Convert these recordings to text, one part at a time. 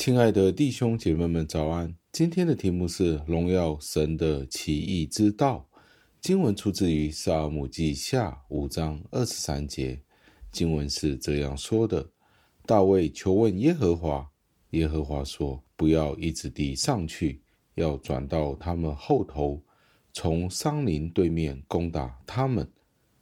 亲爱的弟兄姐妹们，早安！今天的题目是荣耀神的奇异之道。经文出自于撒母记下五章二十三节。经文是这样说的：大卫求问耶和华，耶和华说：“不要一直地上去，要转到他们后头，从桑林对面攻打他们。”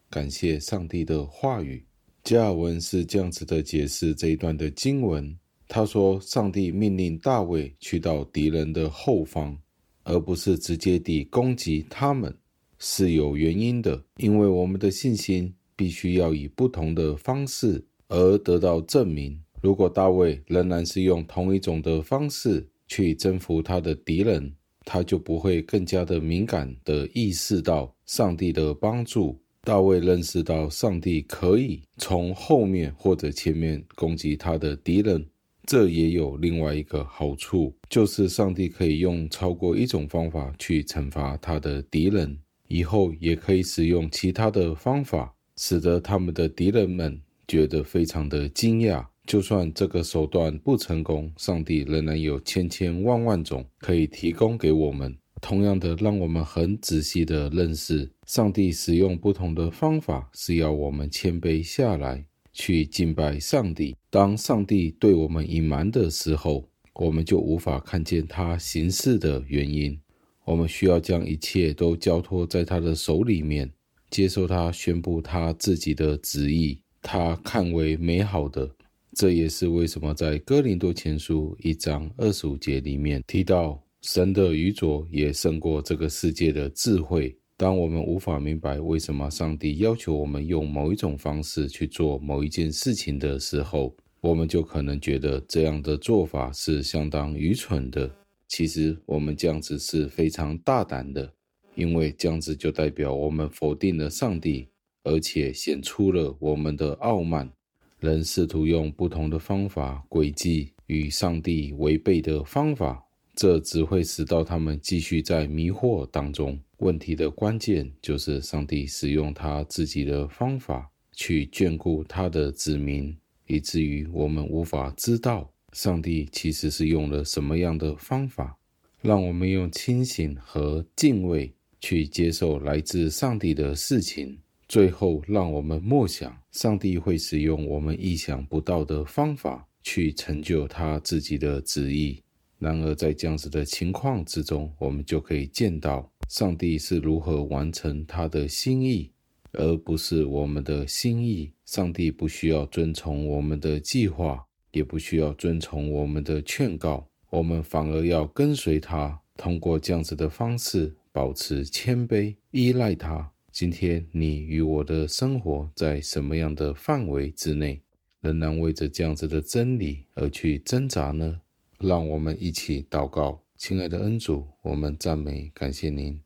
感谢上帝的话语。加尔文是这样子的解释这一段的经文。他说：“上帝命令大卫去到敌人的后方，而不是直接地攻击他们，是有原因的。因为我们的信心必须要以不同的方式而得到证明。如果大卫仍然是用同一种的方式去征服他的敌人，他就不会更加的敏感地意识到上帝的帮助。大卫认识到上帝可以从后面或者前面攻击他的敌人。”这也有另外一个好处，就是上帝可以用超过一种方法去惩罚他的敌人，以后也可以使用其他的方法，使得他们的敌人们觉得非常的惊讶。就算这个手段不成功，上帝仍然有千千万万种可以提供给我们。同样的，让我们很仔细的认识，上帝使用不同的方法，是要我们谦卑下来。去敬拜上帝。当上帝对我们隐瞒的时候，我们就无法看见他行事的原因。我们需要将一切都交托在他的手里面，接受他宣布他自己的旨意，他看为美好的。这也是为什么在哥林多前书一章二十五节里面提到，神的愚拙也胜过这个世界的智慧。当我们无法明白为什么上帝要求我们用某一种方式去做某一件事情的时候，我们就可能觉得这样的做法是相当愚蠢的。其实，我们这样子是非常大胆的，因为这样子就代表我们否定了上帝，而且显出了我们的傲慢。人试图用不同的方法、诡计与上帝违背的方法，这只会使到他们继续在迷惑当中。问题的关键就是上帝使用他自己的方法去眷顾他的子民，以至于我们无法知道上帝其实是用了什么样的方法。让我们用清醒和敬畏去接受来自上帝的事情。最后，让我们默想，上帝会使用我们意想不到的方法去成就他自己的旨意。然而，在这样子的情况之中，我们就可以见到。上帝是如何完成他的心意，而不是我们的心意。上帝不需要遵从我们的计划，也不需要遵从我们的劝告，我们反而要跟随他，通过这样子的方式保持谦卑，依赖他。今天你与我的生活在什么样的范围之内，仍然为着这样子的真理而去挣扎呢？让我们一起祷告。亲爱的恩主，我们赞美感谢您，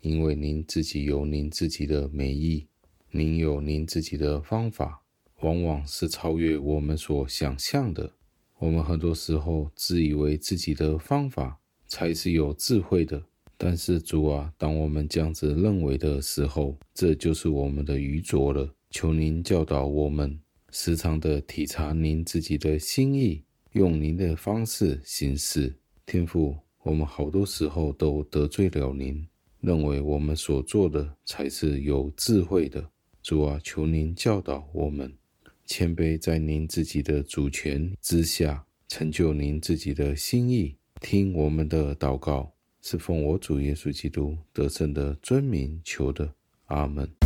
因为您自己有您自己的美意，您有您自己的方法，往往是超越我们所想象的。我们很多时候自以为自己的方法才是有智慧的，但是主啊，当我们这样子认为的时候，这就是我们的愚拙了。求您教导我们，时常的体察您自己的心意，用您的方式行事，天父。我们好多时候都得罪了您，认为我们所做的才是有智慧的。主啊，求您教导我们，谦卑在您自己的主权之下，成就您自己的心意。听我们的祷告，是奉我主耶稣基督得胜的尊名求的。阿门。